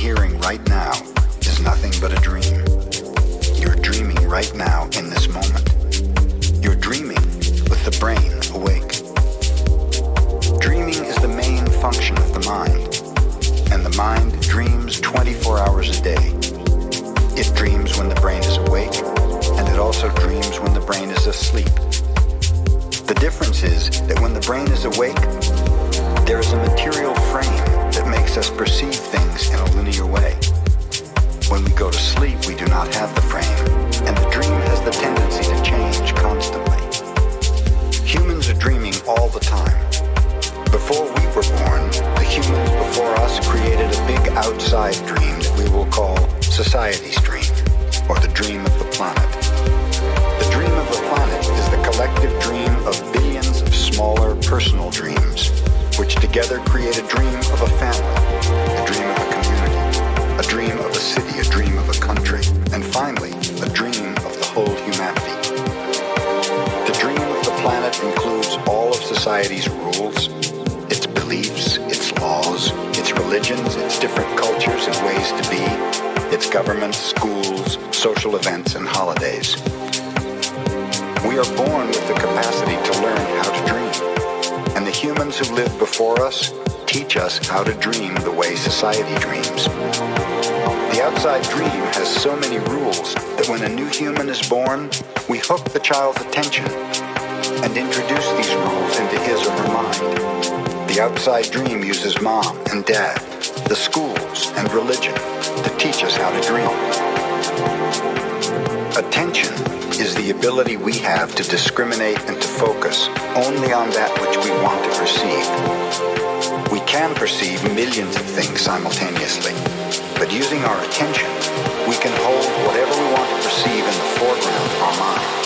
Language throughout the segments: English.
hearing right now. Have to discriminate and to focus only on that which we want to perceive. We can perceive millions of things simultaneously, but using our attention, we can hold whatever we want to perceive in the foreground of our mind.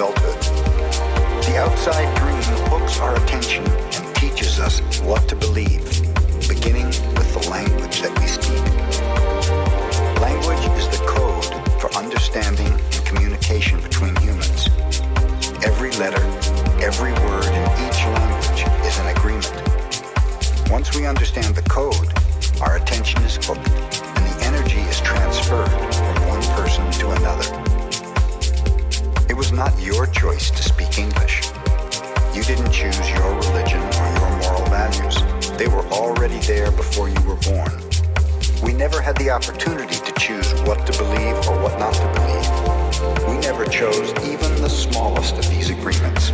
Adulthood. The outside dream hooks our attention and teaches us what to believe, beginning with the language that we speak. Language is the code for understanding and communication between humans. Every letter, every word in each language is an agreement. Once we understand the code, our attention is hooked and the energy is transferred from one person to another. Was not your choice to speak English. You didn't choose your religion or your moral values. They were already there before you were born. We never had the opportunity to choose what to believe or what not to believe. We never chose even the smallest of these agreements.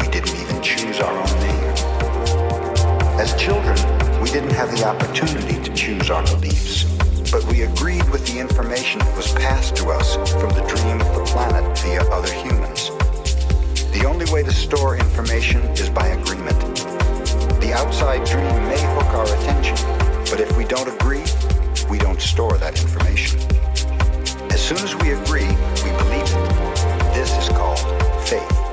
We didn't even choose our own name. As children, we didn't have the opportunity to choose our beliefs, but we agreed with the information that was passed to us from the dream of the planet via other humans. The only way to store information is by agreement. The outside dream may hook our attention, but if we don't agree, we don't store that information. As soon as we agree, we believe it. This is called faith.